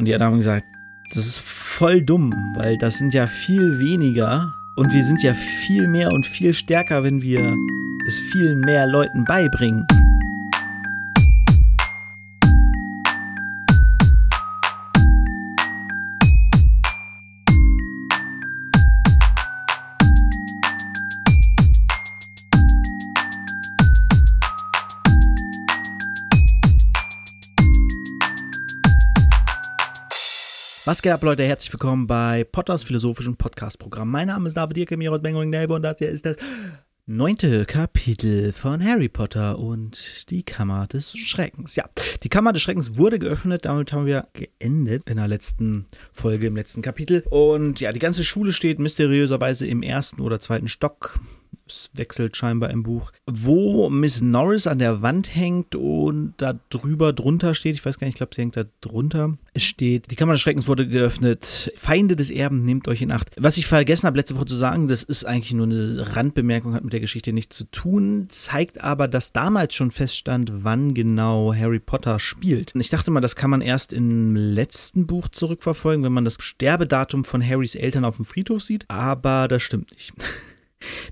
Und die anderen haben gesagt, das ist voll dumm, weil das sind ja viel weniger und wir sind ja viel mehr und viel stärker, wenn wir es viel mehr Leuten beibringen. Was geht ab, Leute? Herzlich willkommen bei Potters philosophischen Podcast-Programm. Mein Name ist David Dirke, Mirot Bengoing Neighbor und das hier ist das neunte Kapitel von Harry Potter und die Kammer des Schreckens. Ja, die Kammer des Schreckens wurde geöffnet, damit haben wir geendet in der letzten Folge, im letzten Kapitel. Und ja, die ganze Schule steht mysteriöserweise im ersten oder zweiten Stock wechselt scheinbar im Buch, wo Miss Norris an der Wand hängt und da drüber drunter steht, ich weiß gar nicht, ich glaube, sie hängt da drunter, es steht, die Kammer des Schreckens wurde geöffnet, Feinde des Erben, nehmt euch in Acht. Was ich vergessen habe, letzte Woche zu sagen, das ist eigentlich nur eine Randbemerkung, hat mit der Geschichte nichts zu tun, zeigt aber, dass damals schon feststand, wann genau Harry Potter spielt. Ich dachte mal, das kann man erst im letzten Buch zurückverfolgen, wenn man das Sterbedatum von Harrys Eltern auf dem Friedhof sieht, aber das stimmt nicht.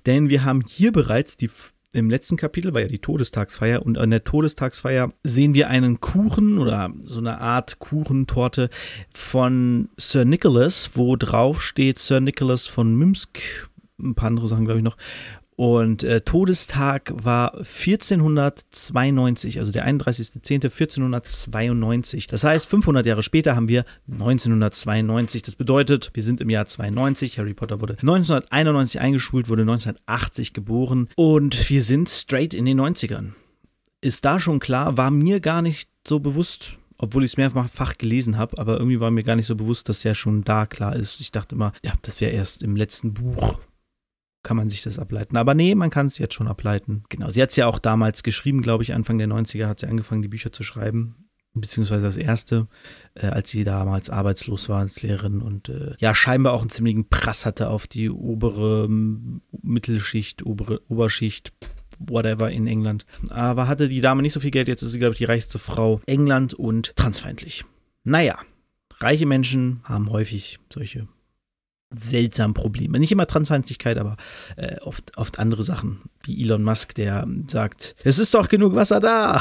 Denn wir haben hier bereits die im letzten Kapitel war ja die Todestagsfeier und an der Todestagsfeier sehen wir einen Kuchen oder so eine Art Kuchentorte von Sir Nicholas, wo drauf steht Sir Nicholas von Mimsk, ein paar andere Sachen glaube ich noch und äh, Todestag war 1492, also der 31.10.1492. Das heißt, 500 Jahre später haben wir 1992. Das bedeutet, wir sind im Jahr 92. Harry Potter wurde 1991 eingeschult, wurde 1980 geboren und wir sind straight in den 90ern. Ist da schon klar, war mir gar nicht so bewusst, obwohl ich es mehrfach gelesen habe, aber irgendwie war mir gar nicht so bewusst, dass ja schon da klar ist. Ich dachte immer, ja, das wäre erst im letzten Buch kann man sich das ableiten. Aber nee, man kann es jetzt schon ableiten. Genau, sie hat es ja auch damals geschrieben, glaube ich, Anfang der 90er hat sie angefangen, die Bücher zu schreiben. Beziehungsweise das erste, äh, als sie damals arbeitslos war als Lehrerin und äh, ja, scheinbar auch einen ziemlichen Prass hatte auf die obere Mittelschicht, obere Oberschicht, whatever in England. Aber hatte die Dame nicht so viel Geld, jetzt ist sie, glaube ich, die reichste Frau England und transfeindlich. Naja, reiche Menschen haben häufig solche seltsam Probleme. Nicht immer Transfeindlichkeit, aber äh, oft, oft andere Sachen. Wie Elon Musk, der sagt, es ist doch genug Wasser da.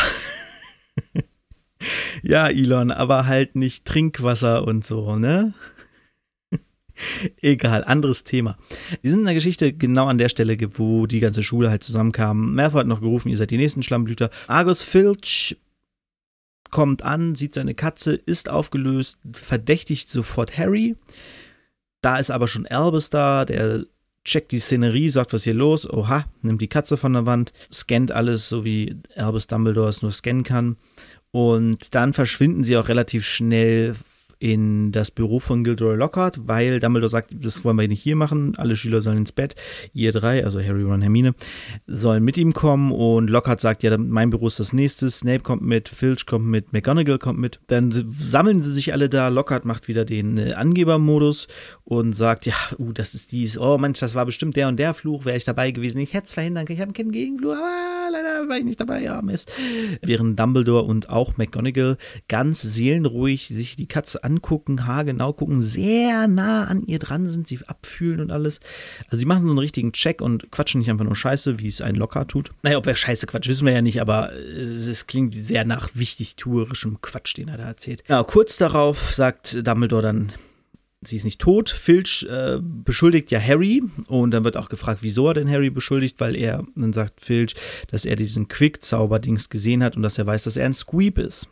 ja, Elon, aber halt nicht Trinkwasser und so, ne? Egal, anderes Thema. Wir sind in der Geschichte genau an der Stelle, wo die ganze Schule halt zusammenkam. Merv hat noch gerufen, ihr seid die nächsten Schlammblüter. Argus Filch kommt an, sieht seine Katze, ist aufgelöst, verdächtigt sofort Harry. Da ist aber schon Albus da, der checkt die Szenerie, sagt, was hier los, oha, nimmt die Katze von der Wand, scannt alles, so wie Albus Dumbledore es nur scannen kann. Und dann verschwinden sie auch relativ schnell in das Büro von Gilderoy Lockhart, weil Dumbledore sagt, das wollen wir nicht hier machen, alle Schüler sollen ins Bett, ihr drei, also Harry, Ron, Hermine, sollen mit ihm kommen und Lockhart sagt, ja, mein Büro ist das nächste, Snape kommt mit, Filch kommt mit, McGonagall kommt mit, dann sammeln sie sich alle da, Lockhart macht wieder den äh, Angebermodus und sagt, ja, uh, das ist dies, oh Mensch, das war bestimmt der und der Fluch, wäre ich dabei gewesen, ich hätte es verhindern können, ich habe keinen Gegenfluch, aber leider war ich nicht dabei, ja, Mist. Während Dumbledore und auch McGonagall ganz seelenruhig sich die Katze angucken, haargenau gucken, sehr nah an ihr dran sind, sie abfühlen und alles. Also sie machen so einen richtigen Check und quatschen nicht einfach nur Scheiße, wie es ein Locker tut. Naja, ob er Scheiße quatscht, wissen wir ja nicht, aber es, es klingt sehr nach wichtig tuerischem Quatsch, den er da erzählt. Ja, kurz darauf sagt Dumbledore dann, sie ist nicht tot. Filch äh, beschuldigt ja Harry und dann wird auch gefragt, wieso er denn Harry beschuldigt, weil er, dann sagt Filch, dass er diesen Quick-Zauber-Dings gesehen hat und dass er weiß, dass er ein Squeep ist.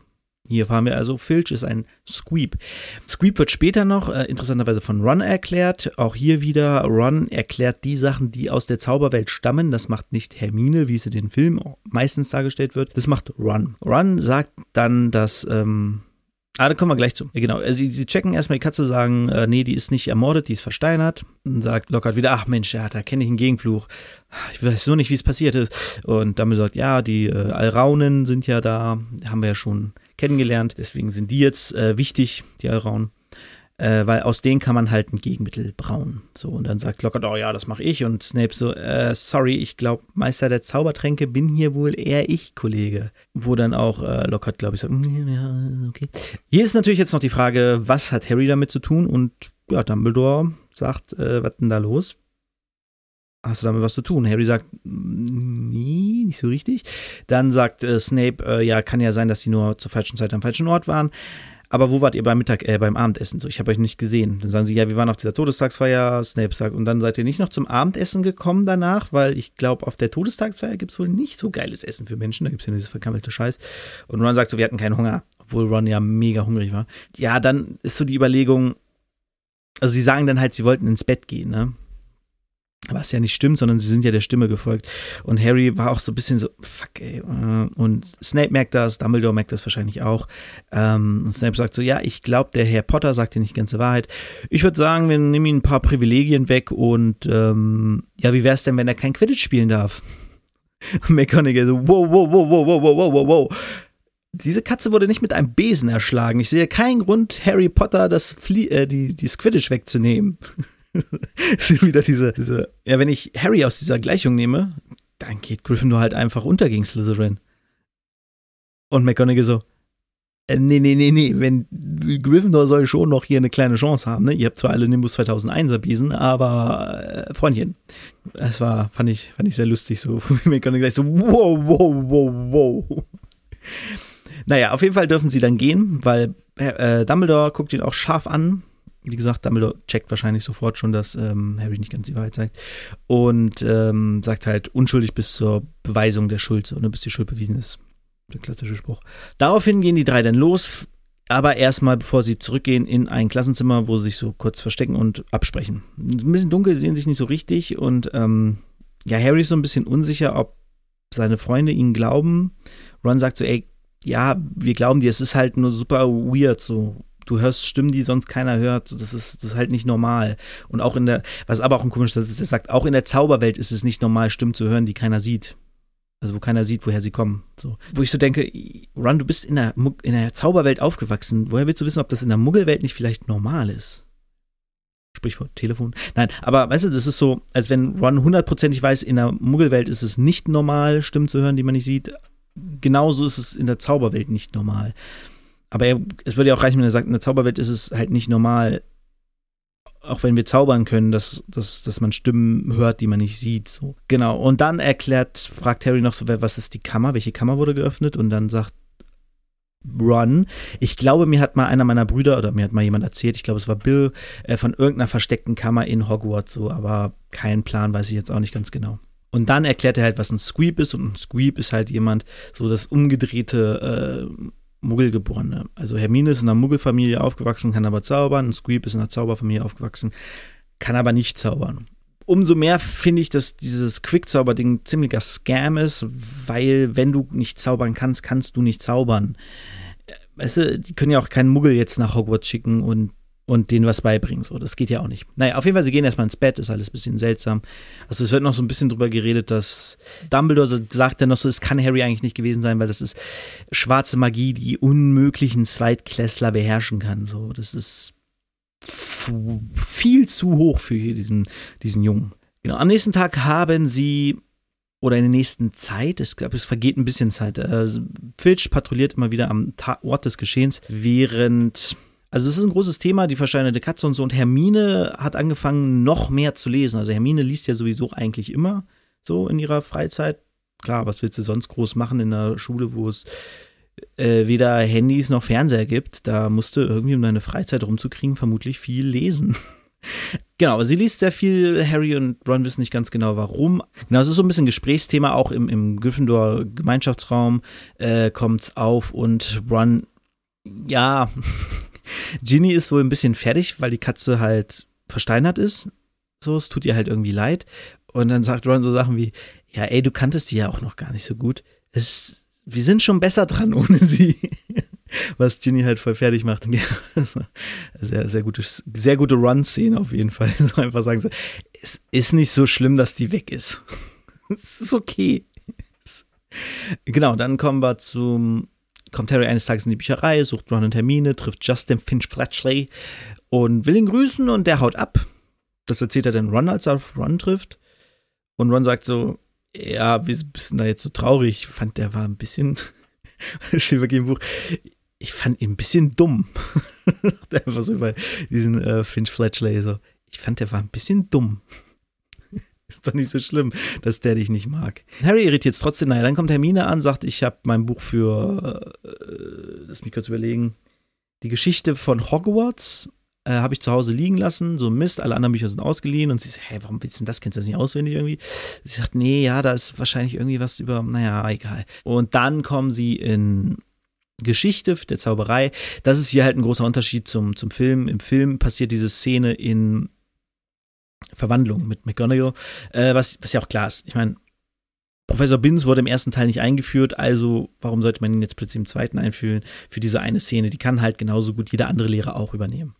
Hier fahren wir also, Filch ist ein Squeep. Squeep wird später noch äh, interessanterweise von Ron erklärt. Auch hier wieder, Ron erklärt die Sachen, die aus der Zauberwelt stammen. Das macht nicht Hermine, wie es in den Filmen meistens dargestellt wird. Das macht Ron. Ron sagt dann, dass ähm, Ah, da kommen wir gleich zu. Ja, genau. Also, sie, sie checken erstmal die Katze, sagen, äh, nee, die ist nicht ermordet, die ist versteinert. Und sagt Lockhart wieder, ach Mensch, ja, da kenne ich einen Gegenfluch. Ich weiß nur nicht, wie es passiert ist. Und damit sagt, ja, die äh, Alraunen sind ja da, haben wir ja schon kennengelernt. Deswegen sind die jetzt äh, wichtig, die Alraunen. äh, weil aus denen kann man halt ein Gegenmittel brauen. So, und dann sagt Lockhart, oh ja, das mache ich. Und Snape so, äh, sorry, ich glaube, Meister der Zaubertränke bin hier wohl eher ich, Kollege. Wo dann auch äh, Lockhart, glaube ich, sagt, mm, ja, okay. Hier ist natürlich jetzt noch die Frage, was hat Harry damit zu tun? Und ja, Dumbledore sagt, äh, was denn da los? Hast du damit was zu tun? Harry sagt, nee, nicht so richtig. Dann sagt äh, Snape, äh, ja, kann ja sein, dass sie nur zur falschen Zeit am falschen Ort waren aber wo wart ihr beim Mittag, äh, beim Abendessen? So, ich habe euch nicht gesehen. Dann sagen sie, ja, wir waren auf dieser Todestagsfeier, Snape sagt, und dann seid ihr nicht noch zum Abendessen gekommen danach, weil ich glaube, auf der Todestagsfeier gibt es wohl nicht so geiles Essen für Menschen, da gibt es ja nur diese verkammelte Scheiß. Und Ron sagt so, wir hatten keinen Hunger, obwohl Ron ja mega hungrig war. Ja, dann ist so die Überlegung, also sie sagen dann halt, sie wollten ins Bett gehen, ne? Was ja nicht stimmt, sondern sie sind ja der Stimme gefolgt. Und Harry war auch so ein bisschen so, fuck, ey. Äh, und Snape merkt das, Dumbledore merkt das wahrscheinlich auch. Ähm, und Snape sagt so, ja, ich glaube, der Herr Potter sagt dir nicht die ganze Wahrheit. Ich würde sagen, wir nehmen ihm ein paar Privilegien weg und ähm, ja, wie wäre es denn, wenn er kein Quidditch spielen darf? Und McGonagall so, wow, wow, wow, wow, wow, wow, wow, wow. Diese Katze wurde nicht mit einem Besen erschlagen. Ich sehe keinen Grund, Harry Potter das, Flie äh, die, die Quidditch wegzunehmen. sind wieder diese, diese, ja, wenn ich Harry aus dieser Gleichung nehme, dann geht Gryffindor halt einfach unter gegen Slytherin. Und McGonagall so, äh, nee, nee, nee, nee, wenn Gryffindor soll schon noch hier eine kleine Chance haben, ne? Ihr habt zwar alle Nimbus 2001er Besen, aber äh, Freundchen. Das war, fand ich, fand ich sehr lustig, so wie McGonagall gleich so, wow, wow, wow, wow. Naja, auf jeden Fall dürfen sie dann gehen, weil äh, Dumbledore guckt ihn auch scharf an wie gesagt, Dumbledore checkt wahrscheinlich sofort schon, dass ähm, Harry nicht ganz die Wahrheit sagt. Und ähm, sagt halt unschuldig bis zur Beweisung der Schuld, so, ne, bis die Schuld bewiesen ist. Der klassische Spruch. Daraufhin gehen die drei dann los, aber erstmal, bevor sie zurückgehen, in ein Klassenzimmer, wo sie sich so kurz verstecken und absprechen. Ein bisschen dunkel, sehen sich nicht so richtig und ähm, ja, Harry ist so ein bisschen unsicher, ob seine Freunde ihn glauben. Ron sagt so, ey, ja, wir glauben dir, es ist halt nur super weird, so du hörst Stimmen, die sonst keiner hört. Das ist, das ist halt nicht normal. Und auch in der, was aber auch ein komisches ist, er sagt, auch in der Zauberwelt ist es nicht normal, Stimmen zu hören, die keiner sieht. Also wo keiner sieht, woher sie kommen. So. Wo ich so denke, Ron, du bist in der, in der Zauberwelt aufgewachsen. Woher willst du wissen, ob das in der Muggelwelt nicht vielleicht normal ist? Sprichwort Telefon. Nein, aber weißt du, das ist so, als wenn Ron hundertprozentig weiß, in der Muggelwelt ist es nicht normal, Stimmen zu hören, die man nicht sieht. Genauso ist es in der Zauberwelt nicht normal. Aber er, es würde ja auch reichen, wenn er sagt, in der Zauberwelt ist es halt nicht normal, auch wenn wir zaubern können, dass, dass, dass man Stimmen hört, die man nicht sieht. So. Genau. Und dann erklärt, fragt Harry noch so, was ist die Kammer? Welche Kammer wurde geöffnet? Und dann sagt Ron, ich glaube, mir hat mal einer meiner Brüder oder mir hat mal jemand erzählt, ich glaube, es war Bill, äh, von irgendeiner versteckten Kammer in Hogwarts, so, aber keinen Plan, weiß ich jetzt auch nicht ganz genau. Und dann erklärt er halt, was ein Squeep ist. Und ein Squeep ist halt jemand, so das umgedrehte äh, Muggelgeborene. Also Hermine ist in einer Muggelfamilie aufgewachsen, kann aber zaubern. Squeep ist in einer Zauberfamilie aufgewachsen, kann aber nicht zaubern. Umso mehr finde ich, dass dieses Quickzauber-Ding ziemlicher Scam ist, weil wenn du nicht zaubern kannst, kannst du nicht zaubern. Weißt du, die können ja auch keinen Muggel jetzt nach Hogwarts schicken und und denen was beibringen. So, das geht ja auch nicht. Naja, auf jeden Fall, sie gehen erstmal ins Bett, ist alles ein bisschen seltsam. Also es wird noch so ein bisschen drüber geredet, dass Dumbledore sagt dann noch so, es kann Harry eigentlich nicht gewesen sein, weil das ist schwarze Magie, die unmöglichen Zweitklässler beherrschen kann. So, das ist viel zu hoch für diesen, diesen Jungen. Genau, am nächsten Tag haben sie oder in der nächsten Zeit, es, es vergeht ein bisschen Zeit. Äh, Filch patrouilliert immer wieder am Ort des Geschehens, während also es ist ein großes Thema, die verscheinende Katze und so. Und Hermine hat angefangen, noch mehr zu lesen. Also Hermine liest ja sowieso eigentlich immer so in ihrer Freizeit. Klar, was willst du sonst groß machen in einer Schule, wo es äh, weder Handys noch Fernseher gibt? Da musst du irgendwie, um deine Freizeit rumzukriegen, vermutlich viel lesen. Genau, aber sie liest sehr viel. Harry und Ron wissen nicht ganz genau warum. Genau, es ist so ein bisschen Gesprächsthema, auch im, im Gryffindor-Gemeinschaftsraum äh, kommt es auf und Ron, ja, Ginny ist wohl ein bisschen fertig, weil die Katze halt versteinert ist. So, es tut ihr halt irgendwie leid. Und dann sagt Ron so Sachen wie, ja, ey, du kanntest die ja auch noch gar nicht so gut. Es, wir sind schon besser dran ohne sie. Was Ginny halt voll fertig macht. sehr, sehr gute, sehr gute Run-Szene auf jeden Fall. So einfach sagen so, es ist nicht so schlimm, dass die weg ist. es ist okay. Genau, dann kommen wir zum kommt Harry eines Tages in die Bücherei, sucht Ron und Hermine, trifft Justin Finch Fletchley und will ihn grüßen und der haut ab. Das erzählt er dann Ron, als er auf Ron trifft. Und Ron sagt so, ja, wir sind da jetzt so traurig. Ich fand, der war ein bisschen, steht wirklich im Buch, ich fand ihn ein bisschen dumm. Einfach so bei diesen äh, Finch Fletchley so. Ich fand, der war ein bisschen dumm. Ist doch nicht so schlimm, dass der dich nicht mag. Harry irritiert es trotzdem. Naja, dann kommt Hermine an, sagt, ich habe mein Buch für, äh, lass mich kurz überlegen, die Geschichte von Hogwarts äh, habe ich zu Hause liegen lassen. So Mist, alle anderen Bücher sind ausgeliehen. Und sie sagt, hä, warum willst du denn das? Kennst du das nicht auswendig irgendwie? Sie sagt, nee, ja, da ist wahrscheinlich irgendwie was über, naja, egal. Und dann kommen sie in Geschichte der Zauberei. Das ist hier halt ein großer Unterschied zum, zum Film. Im Film passiert diese Szene in Verwandlung mit McGonagall, äh, was, was ja auch klar ist. Ich meine, Professor Binz wurde im ersten Teil nicht eingeführt, also warum sollte man ihn jetzt plötzlich im zweiten einführen für diese eine Szene? Die kann halt genauso gut jeder andere Lehrer auch übernehmen.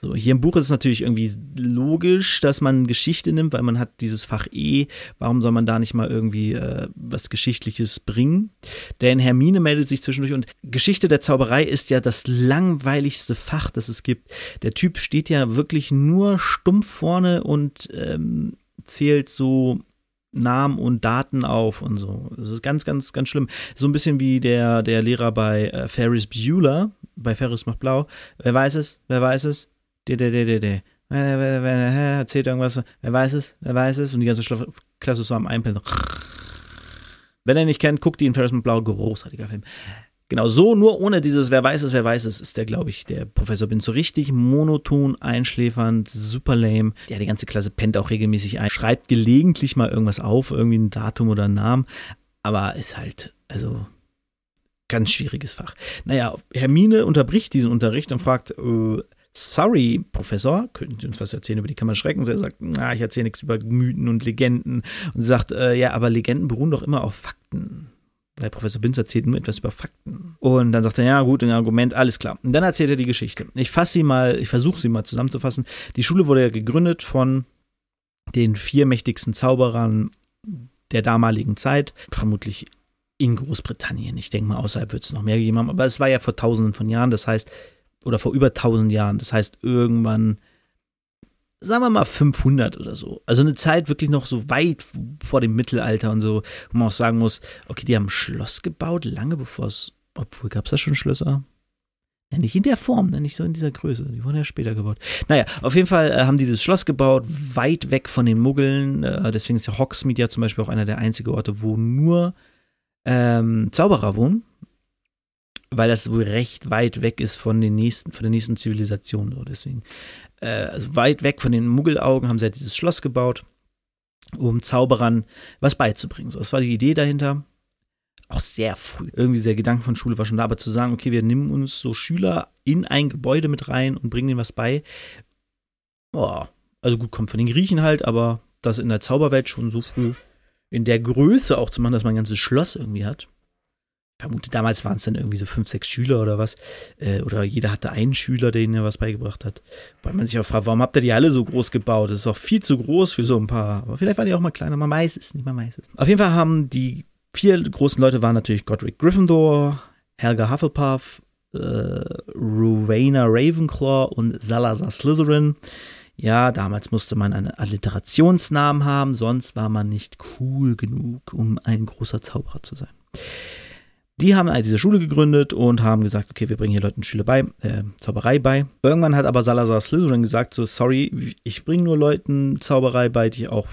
So, hier im Buch ist es natürlich irgendwie logisch, dass man Geschichte nimmt, weil man hat dieses Fach E. Warum soll man da nicht mal irgendwie äh, was Geschichtliches bringen? Denn Hermine meldet sich zwischendurch und Geschichte der Zauberei ist ja das langweiligste Fach, das es gibt. Der Typ steht ja wirklich nur stumpf vorne und ähm, zählt so Namen und Daten auf und so. Das ist ganz, ganz, ganz schlimm. So ein bisschen wie der, der Lehrer bei äh, Ferris Bueller, bei Ferris macht blau. Wer weiß es? Wer weiß es? Der, der, der, der, der. Erzählt irgendwas. Wer weiß es? Wer weiß es? Und die ganze Klasse so am Einpennen. Wenn er nicht kennt, guckt ihn Ferris macht blau. Großartiger Film. Genau, so nur ohne dieses Wer weiß es, wer weiß es, ist der, glaube ich, der Professor Bin so richtig monoton, einschläfernd, super lame. Ja, die ganze Klasse pennt auch regelmäßig ein, schreibt gelegentlich mal irgendwas auf, irgendwie ein Datum oder einen Namen, aber ist halt, also ganz schwieriges Fach. Naja, Hermine unterbricht diesen Unterricht und fragt, äh, Sorry, Professor, könnten Sie uns was erzählen über die Kammer Schreckens? Er sagt, na, ich erzähle nichts über Mythen und Legenden. Und sagt, äh, ja, aber Legenden beruhen doch immer auf Fakten weil Professor Binz erzählt nur etwas über Fakten. Und dann sagt er, ja gut, ein Argument, alles klar. Und dann erzählt er die Geschichte. Ich fasse sie mal, ich versuche sie mal zusammenzufassen. Die Schule wurde ja gegründet von den vier mächtigsten Zauberern der damaligen Zeit, vermutlich in Großbritannien. Ich denke mal, außerhalb wird es noch mehr gegeben haben, aber es war ja vor tausenden von Jahren, das heißt, oder vor über tausend Jahren, das heißt, irgendwann sagen wir mal 500 oder so. Also eine Zeit wirklich noch so weit vor dem Mittelalter und so, wo man auch sagen muss, okay, die haben ein Schloss gebaut, lange bevor es, obwohl gab es da schon Schlösser? Ja, nicht in der Form, ne, nicht so in dieser Größe. Die wurden ja später gebaut. Naja, auf jeden Fall äh, haben die das Schloss gebaut, weit weg von den Muggeln. Äh, deswegen ist ja Hogsmeade ja zum Beispiel auch einer der einzigen Orte, wo nur ähm, Zauberer wohnen. Weil das wohl recht weit weg ist von den nächsten, von der nächsten Zivilisation. So. Deswegen äh, also weit weg von den Muggelaugen, haben sie halt dieses Schloss gebaut, um Zauberern was beizubringen. So, das war die Idee dahinter. Auch sehr früh. Irgendwie der Gedanke von Schule war schon da, aber zu sagen, okay, wir nehmen uns so Schüler in ein Gebäude mit rein und bringen denen was bei. Oh, also gut, kommt von den Griechen halt, aber das in der Zauberwelt schon so früh in der Größe auch zu machen, dass man ein ganzes Schloss irgendwie hat vermute, damals waren es dann irgendwie so fünf, sechs Schüler oder was. Äh, oder jeder hatte einen Schüler, der ihnen was beigebracht hat. Weil man sich auch fragt, warum habt ihr die alle so groß gebaut? Das ist auch viel zu groß für so ein paar. Aber vielleicht waren die auch mal kleiner. Man weiß es nicht, man weiß es. Auf jeden Fall haben die vier großen Leute waren natürlich Godric Gryffindor, Helga Hufflepuff, äh, Rowena Ravenclaw und Salazar Slytherin. Ja, damals musste man einen Alliterationsnamen haben, sonst war man nicht cool genug, um ein großer Zauberer zu sein. Die haben halt diese Schule gegründet und haben gesagt, okay, wir bringen hier Leuten Schule bei, äh, Zauberei bei. Irgendwann hat aber Salazar Slytherin gesagt, so, sorry, ich bringe nur Leuten Zauberei bei, die auch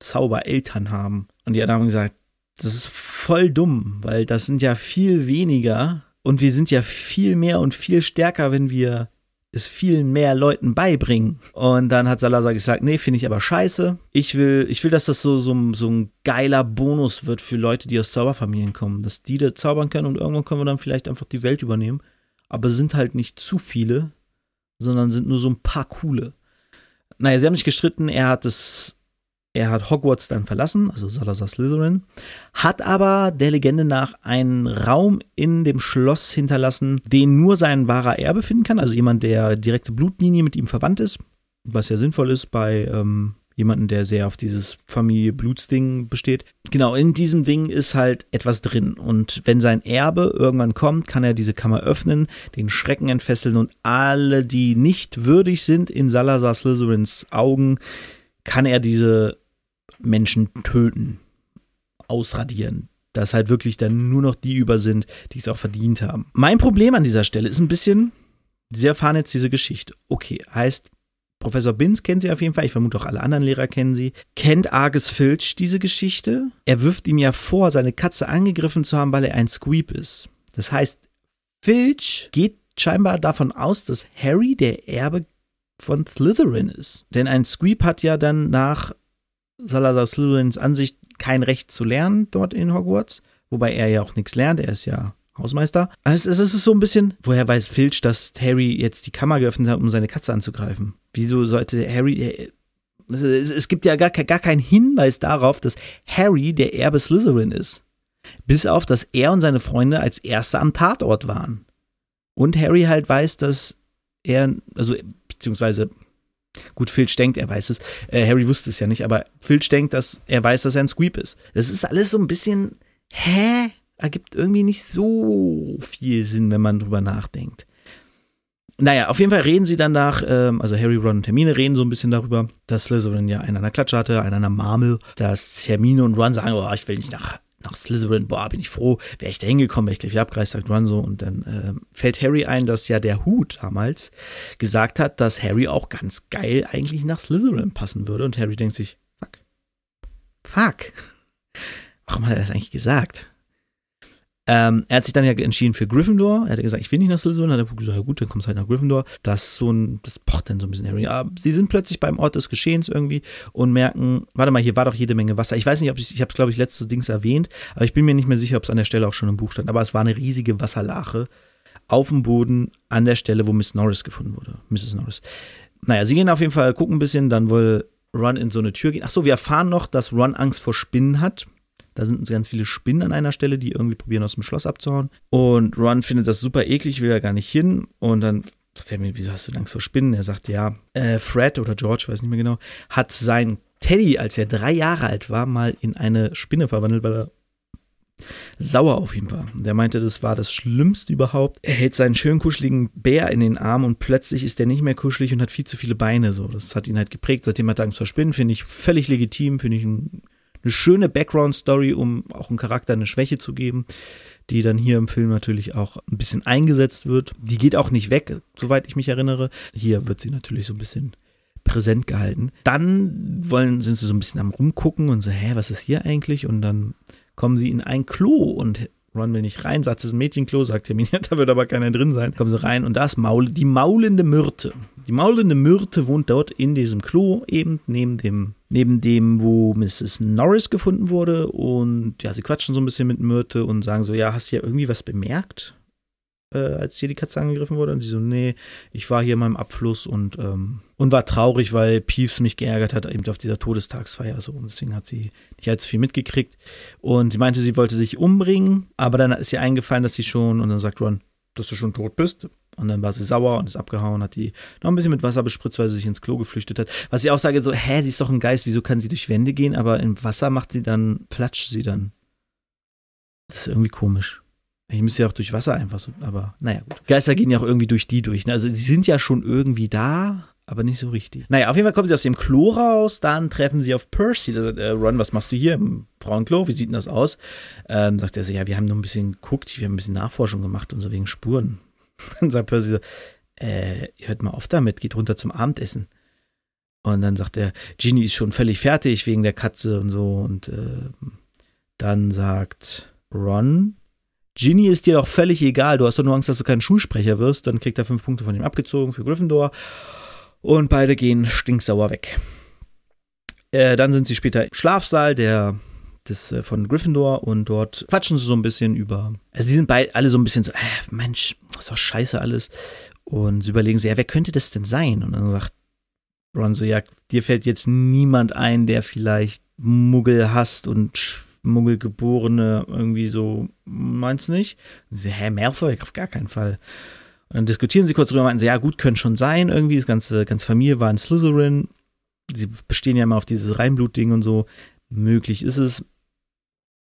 Zaubereltern haben. Und die haben gesagt, das ist voll dumm, weil das sind ja viel weniger und wir sind ja viel mehr und viel stärker, wenn wir es vielen mehr Leuten beibringen. Und dann hat Salazar gesagt, nee, finde ich aber scheiße. Ich will, ich will, dass das so, so, so ein geiler Bonus wird für Leute, die aus Zauberfamilien kommen. Dass die da zaubern können und irgendwann können wir dann vielleicht einfach die Welt übernehmen. Aber sind halt nicht zu viele, sondern sind nur so ein paar coole. Naja, sie haben sich gestritten, er hat es er hat Hogwarts dann verlassen, also Salazar Slytherin, hat aber der Legende nach einen Raum in dem Schloss hinterlassen, den nur sein wahrer Erbe finden kann, also jemand, der direkte Blutlinie mit ihm verwandt ist, was ja sinnvoll ist bei ähm, jemanden, der sehr auf dieses Familie-Blutsding besteht. Genau, in diesem Ding ist halt etwas drin. Und wenn sein Erbe irgendwann kommt, kann er diese Kammer öffnen, den Schrecken entfesseln und alle, die nicht würdig sind in Salazar Slytherins Augen, kann er diese Menschen töten, ausradieren. Dass halt wirklich dann nur noch die über sind, die es auch verdient haben. Mein Problem an dieser Stelle ist ein bisschen, Sie erfahren jetzt diese Geschichte. Okay, heißt, Professor Binz kennt sie auf jeden Fall, ich vermute auch alle anderen Lehrer kennen sie. Kennt Argus Filch diese Geschichte? Er wirft ihm ja vor, seine Katze angegriffen zu haben, weil er ein Squeep ist. Das heißt, Filch geht scheinbar davon aus, dass Harry der Erbe von Slytherin ist. Denn ein Squeep hat ja dann nach Salazar Slytherins Ansicht kein Recht zu lernen dort in Hogwarts, wobei er ja auch nichts lernt, er ist ja Hausmeister. Also es ist so ein bisschen, woher weiß Filch, dass Harry jetzt die Kammer geöffnet hat, um seine Katze anzugreifen? Wieso sollte Harry. Äh, es, gibt ja gar, gar keinen Hinweis darauf, dass Harry der Erbe Slytherin ist. Bis auf, dass er und seine Freunde als Erste am Tatort waren. Und Harry halt weiß, dass er, also, beziehungsweise, gut, Filch denkt, er weiß es. Äh, Harry wusste es ja nicht, aber Filch denkt, dass er weiß, dass er ein Squeep ist. Das ist alles so ein bisschen, hä? ergibt irgendwie nicht so viel Sinn, wenn man drüber nachdenkt. Naja, auf jeden Fall reden sie dann nach, ähm, also Harry, Ron und Hermine reden so ein bisschen darüber, dass Slytherin ja einen an der Klatsche hatte, einen an der Marmel, dass Hermine und Ron sagen, oh, ich will nicht nach, nach Slytherin, boah, bin ich froh, wäre ich da hingekommen, wäre ich gleich abgereist, sagt Ron so. Und dann äh, fällt Harry ein, dass ja der Hut damals gesagt hat, dass Harry auch ganz geil eigentlich nach Slytherin passen würde. Und Harry denkt sich, fuck, fuck, warum hat er das eigentlich gesagt? Ähm, er hat sich dann ja entschieden für Gryffindor. Er hat gesagt, ich will nicht nach Slytherin. Hat er gesagt, ja gut, dann kommst du halt nach Gryffindor. Das so ein, das pocht dann so ein bisschen Harry. Aber sie sind plötzlich beim Ort des Geschehens irgendwie und merken, warte mal, hier war doch jede Menge Wasser. Ich weiß nicht, ob ich, ich habe es glaube ich letztes Dings erwähnt, aber ich bin mir nicht mehr sicher, ob es an der Stelle auch schon im Buch stand. Aber es war eine riesige Wasserlache auf dem Boden an der Stelle, wo Miss Norris gefunden wurde. Mrs. Norris. Naja, sie gehen auf jeden Fall gucken ein bisschen, dann wohl Ron in so eine Tür gehen. Achso, wir erfahren noch, dass Ron Angst vor Spinnen hat. Da sind ganz viele Spinnen an einer Stelle, die irgendwie probieren, aus dem Schloss abzuhauen. Und Ron findet das super eklig, will ja gar nicht hin. Und dann sagt er mir, wieso hast du Angst vor Spinnen? Er sagt, ja, äh, Fred oder George, weiß nicht mehr genau, hat sein Teddy, als er drei Jahre alt war, mal in eine Spinne verwandelt, weil er sauer auf ihn war. Der meinte, das war das Schlimmste überhaupt. Er hält seinen schön kuscheligen Bär in den Arm und plötzlich ist er nicht mehr kuschelig und hat viel zu viele Beine. So, das hat ihn halt geprägt. Seitdem hat er Angst vor Spinnen, finde ich völlig legitim, finde ich ein eine schöne Background-Story, um auch einem Charakter eine Schwäche zu geben, die dann hier im Film natürlich auch ein bisschen eingesetzt wird. Die geht auch nicht weg, soweit ich mich erinnere. Hier wird sie natürlich so ein bisschen präsent gehalten. Dann wollen, sind sie so ein bisschen am Rumgucken und so, hä, was ist hier eigentlich? Und dann kommen sie in ein Klo und Ron will nicht rein, sagt, es ist ein Mädchenklo, sagt Hermine, da wird aber keiner drin sein. Kommen sie rein und da ist Maul, die maulende Myrte. Die maulende Myrte wohnt dort in diesem Klo, eben neben dem, neben dem, wo Mrs. Norris gefunden wurde. Und ja, sie quatschen so ein bisschen mit Myrte und sagen so, ja, hast du ja irgendwie was bemerkt? äh, als hier die Katze angegriffen wurde. Und sie so, nee, ich war hier in meinem Abfluss und, ähm, und war traurig, weil Peeves mich geärgert hat, eben auf dieser Todestagsfeier. So. Und deswegen hat sie nicht allzu viel mitgekriegt. Und sie meinte, sie wollte sich umbringen, aber dann ist ihr eingefallen, dass sie schon, und dann sagt Ron, dass du schon tot bist. Und dann war sie sauer und ist abgehauen, hat die noch ein bisschen mit Wasser bespritzt, weil sie sich ins Klo geflüchtet hat. Was ich auch sage, so, hä, sie ist doch ein Geist, wieso kann sie durch Wände gehen, aber im Wasser macht sie dann, platscht sie dann. Das ist irgendwie komisch. Ich müsste ja auch durch Wasser einfach so, aber naja, gut. Geister gehen ja auch irgendwie durch die durch. Ne? Also die sind ja schon irgendwie da, aber nicht so richtig. Naja, auf jeden Fall kommen sie aus dem Klo raus, dann treffen sie auf Percy. Da sagt, äh, Ron, was machst du hier im Frauenklo? Wie sieht denn das aus? Ähm, sagt er so, ja, wir haben nur ein bisschen geguckt, wir haben ein bisschen Nachforschung gemacht und so wegen Spuren. dann sagt Percy so, äh, hört mal auf damit, geht runter zum Abendessen. Und dann sagt er, Ginny ist schon völlig fertig wegen der Katze und so. Und äh, dann sagt Ron, Ginny ist dir doch völlig egal. Du hast doch nur Angst, dass du kein Schulsprecher wirst. Dann kriegt er fünf Punkte von ihm abgezogen für Gryffindor. Und beide gehen stinksauer weg. Äh, dann sind sie später im Schlafsaal der, des, äh, von Gryffindor und dort quatschen sie so ein bisschen über. Also, sie sind beide alle so ein bisschen so, äh, Mensch, ist doch scheiße alles. Und sie überlegen so, ja, wer könnte das denn sein? Und dann sagt Ron so, ja, dir fällt jetzt niemand ein, der vielleicht Muggel hasst und Muggelgeborene irgendwie so, meinst nicht? Und sie, hä, Malfoy? Auf gar keinen Fall. Dann diskutieren sie kurz drüber, meinten sie, ja gut, können schon sein, irgendwie, das ganze, ganze Familie war in Slytherin. sie bestehen ja immer auf dieses Reinblutding und so. Möglich ist es.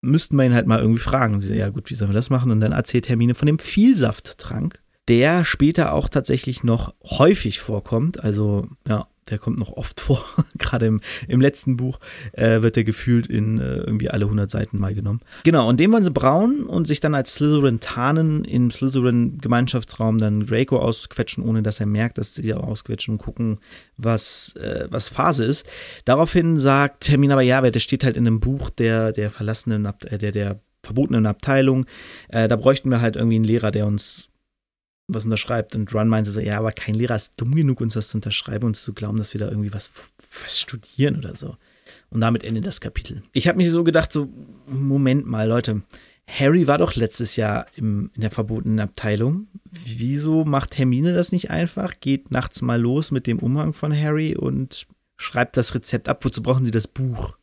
Müssten wir ihn halt mal irgendwie fragen. Sie ja gut, wie sollen wir das machen? Und dann erzählt Hermine von dem Vielsafttrank, der später auch tatsächlich noch häufig vorkommt. Also, ja, der kommt noch oft vor. Gerade im, im letzten Buch äh, wird der gefühlt in äh, irgendwie alle 100 Seiten mal genommen. Genau, und den wollen sie brauen und sich dann als Slytherin tarnen, im Slytherin-Gemeinschaftsraum dann Draco ausquetschen, ohne dass er merkt, dass sie ausquetschen und gucken, was, äh, was Phase ist. Daraufhin sagt Termin aber, ja, aber der steht halt in einem Buch der, der verlassenen, äh, der, der verbotenen Abteilung. Äh, da bräuchten wir halt irgendwie einen Lehrer, der uns was unterschreibt. Und Ron meinte so, ja, aber kein Lehrer ist dumm genug, uns das zu unterschreiben und zu glauben, dass wir da irgendwie was, was studieren oder so. Und damit endet das Kapitel. Ich habe mich so gedacht, so, Moment mal, Leute, Harry war doch letztes Jahr im, in der verbotenen Abteilung. Wieso macht Hermine das nicht einfach? Geht nachts mal los mit dem Umhang von Harry und schreibt das Rezept ab. Wozu brauchen sie das Buch?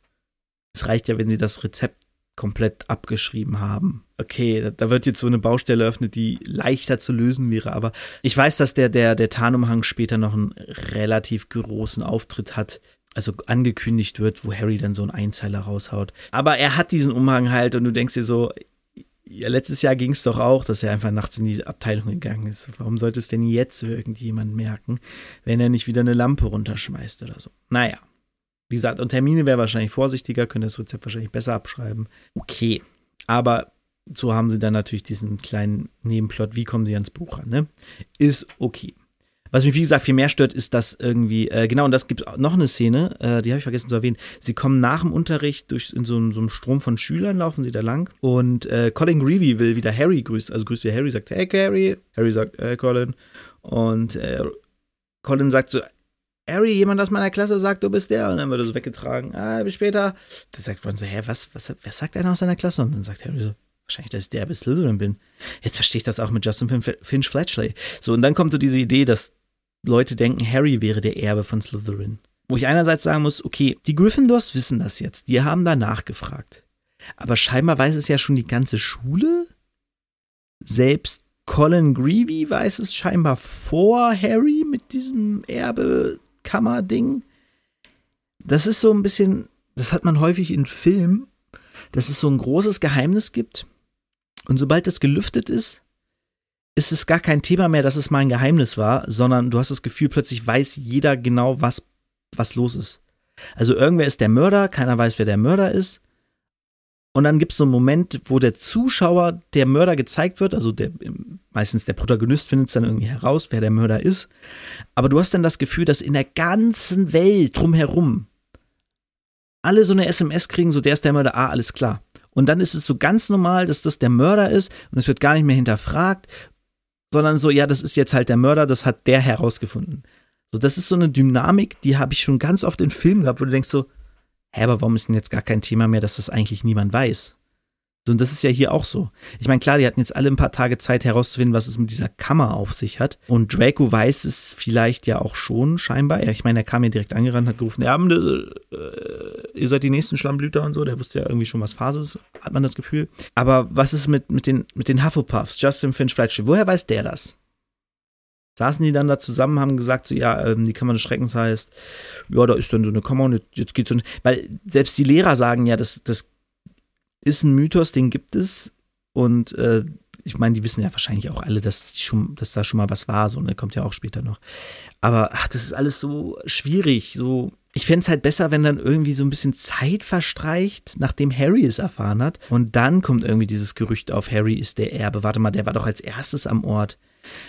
Es reicht ja, wenn sie das Rezept komplett abgeschrieben haben. Okay, da wird jetzt so eine Baustelle eröffnet, die leichter zu lösen wäre, aber ich weiß, dass der, der, der Tarnumhang später noch einen relativ großen Auftritt hat, also angekündigt wird, wo Harry dann so einen Einzeiler raushaut. Aber er hat diesen Umhang halt und du denkst dir so, ja, letztes Jahr ging es doch auch, dass er einfach nachts in die Abteilung gegangen ist. Warum sollte es denn jetzt irgendjemand merken, wenn er nicht wieder eine Lampe runterschmeißt oder so? Naja, wie gesagt, und Termine wäre wahrscheinlich vorsichtiger, könnte das Rezept wahrscheinlich besser abschreiben. Okay. Aber so haben sie dann natürlich diesen kleinen Nebenplot, wie kommen sie ans Buch ran, ne? Ist okay. Was mich, wie gesagt, viel mehr stört, ist, dass irgendwie, äh, genau, und das gibt noch eine Szene, äh, die habe ich vergessen zu erwähnen. Sie kommen nach dem Unterricht durch in so, so einem Strom von Schülern, laufen sie da lang. Und äh, Colin Greevy will wieder Harry grüßen, also grüßt wie Harry, sagt, hey Harry. Harry sagt, hey Colin. Und äh, Colin sagt so, Harry, jemand aus meiner Klasse sagt, du bist der. Und dann wird er so weggetragen. Ah, bis später. Dann sagt man so, hä, was, was, was sagt einer aus seiner Klasse? Und dann sagt Harry so, wahrscheinlich, dass ich der bis Slytherin bin. Jetzt verstehe ich das auch mit Justin Finch Fletchley. So, und dann kommt so diese Idee, dass Leute denken, Harry wäre der Erbe von Slytherin. Wo ich einerseits sagen muss, okay, die Gryffindors wissen das jetzt. Die haben da nachgefragt. Aber scheinbar weiß es ja schon die ganze Schule. Selbst Colin Greevy weiß es scheinbar vor Harry mit diesem Erbe Kammer-Ding. Das ist so ein bisschen, das hat man häufig in Filmen, dass es so ein großes Geheimnis gibt. Und sobald das gelüftet ist, ist es gar kein Thema mehr, dass es mal ein Geheimnis war, sondern du hast das Gefühl, plötzlich weiß jeder genau, was, was los ist. Also irgendwer ist der Mörder, keiner weiß, wer der Mörder ist. Und dann gibt es so einen Moment, wo der Zuschauer der Mörder gezeigt wird, also der, meistens der Protagonist findet es dann irgendwie heraus, wer der Mörder ist. Aber du hast dann das Gefühl, dass in der ganzen Welt drumherum alle so eine SMS kriegen, so der ist der Mörder, ah, alles klar. Und dann ist es so ganz normal, dass das der Mörder ist und es wird gar nicht mehr hinterfragt, sondern so, ja, das ist jetzt halt der Mörder, das hat der herausgefunden. So, das ist so eine Dynamik, die habe ich schon ganz oft in Filmen gehabt, wo du denkst so, hä, aber warum ist denn jetzt gar kein Thema mehr, dass das eigentlich niemand weiß? Und das ist ja hier auch so. Ich meine, klar, die hatten jetzt alle ein paar Tage Zeit herauszufinden, was es mit dieser Kammer auf sich hat. Und Draco weiß es vielleicht ja auch schon, scheinbar. Ich meine, er kam ja direkt angerannt, hat gerufen, ja, äh, ihr seid die nächsten Schlammblüter und so. Der wusste ja irgendwie schon, was Phase ist, hat man das Gefühl. Aber was ist mit, mit, den, mit den Hufflepuffs, Justin Finch Fletcher? Woher weiß der das? Saßen die dann da zusammen, haben gesagt, so, ja, ähm, die Kammer des Schreckens heißt, ja, da ist dann so eine Kammer und jetzt geht's so. Weil selbst die Lehrer sagen ja, das, das ist ein Mythos, den gibt es. Und äh, ich meine, die wissen ja wahrscheinlich auch alle, dass, schon, dass da schon mal was war, so, ne, kommt ja auch später noch. Aber ach, das ist alles so schwierig, so. Ich fände es halt besser, wenn dann irgendwie so ein bisschen Zeit verstreicht, nachdem Harry es erfahren hat. Und dann kommt irgendwie dieses Gerücht auf, Harry ist der Erbe. Warte mal, der war doch als erstes am Ort.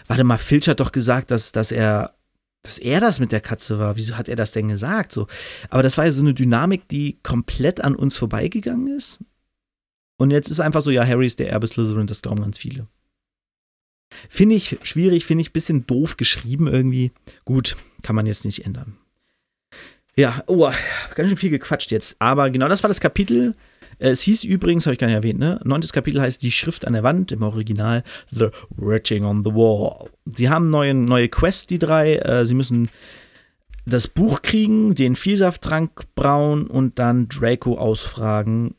Warte mal, Filch hat doch gesagt, dass, dass er dass er das mit der Katze war. Wieso hat er das denn gesagt? So. Aber das war ja so eine Dynamik, die komplett an uns vorbeigegangen ist. Und jetzt ist einfach so, ja, Harry ist der Erbe Slytherin, das glauben ganz viele. Finde ich schwierig, finde ich ein bisschen doof geschrieben irgendwie. Gut, kann man jetzt nicht ändern. Ja, oh, ganz schön viel gequatscht jetzt. Aber genau das war das Kapitel. Äh, es hieß übrigens, habe ich gar nicht erwähnt, ne? Neuntes Kapitel heißt Die Schrift an der Wand, im Original The Writing on the Wall. Sie haben neue, neue Quest, die drei. Äh, sie müssen das Buch kriegen, den Vielsafttrank brauen und dann Draco ausfragen,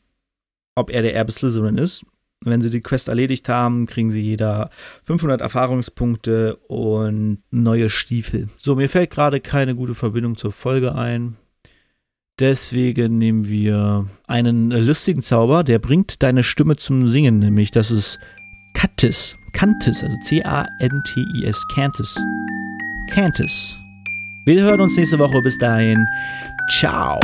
ob er der Erbe Slytherin ist. Wenn sie die Quest erledigt haben, kriegen sie jeder 500 Erfahrungspunkte und neue Stiefel. So, mir fällt gerade keine gute Verbindung zur Folge ein. Deswegen nehmen wir einen lustigen Zauber, der bringt deine Stimme zum Singen, nämlich das ist Cantis. Cantis, also C-A-N-T-I-S. Cantis. Cantis. Wir hören uns nächste Woche. Bis dahin. Ciao.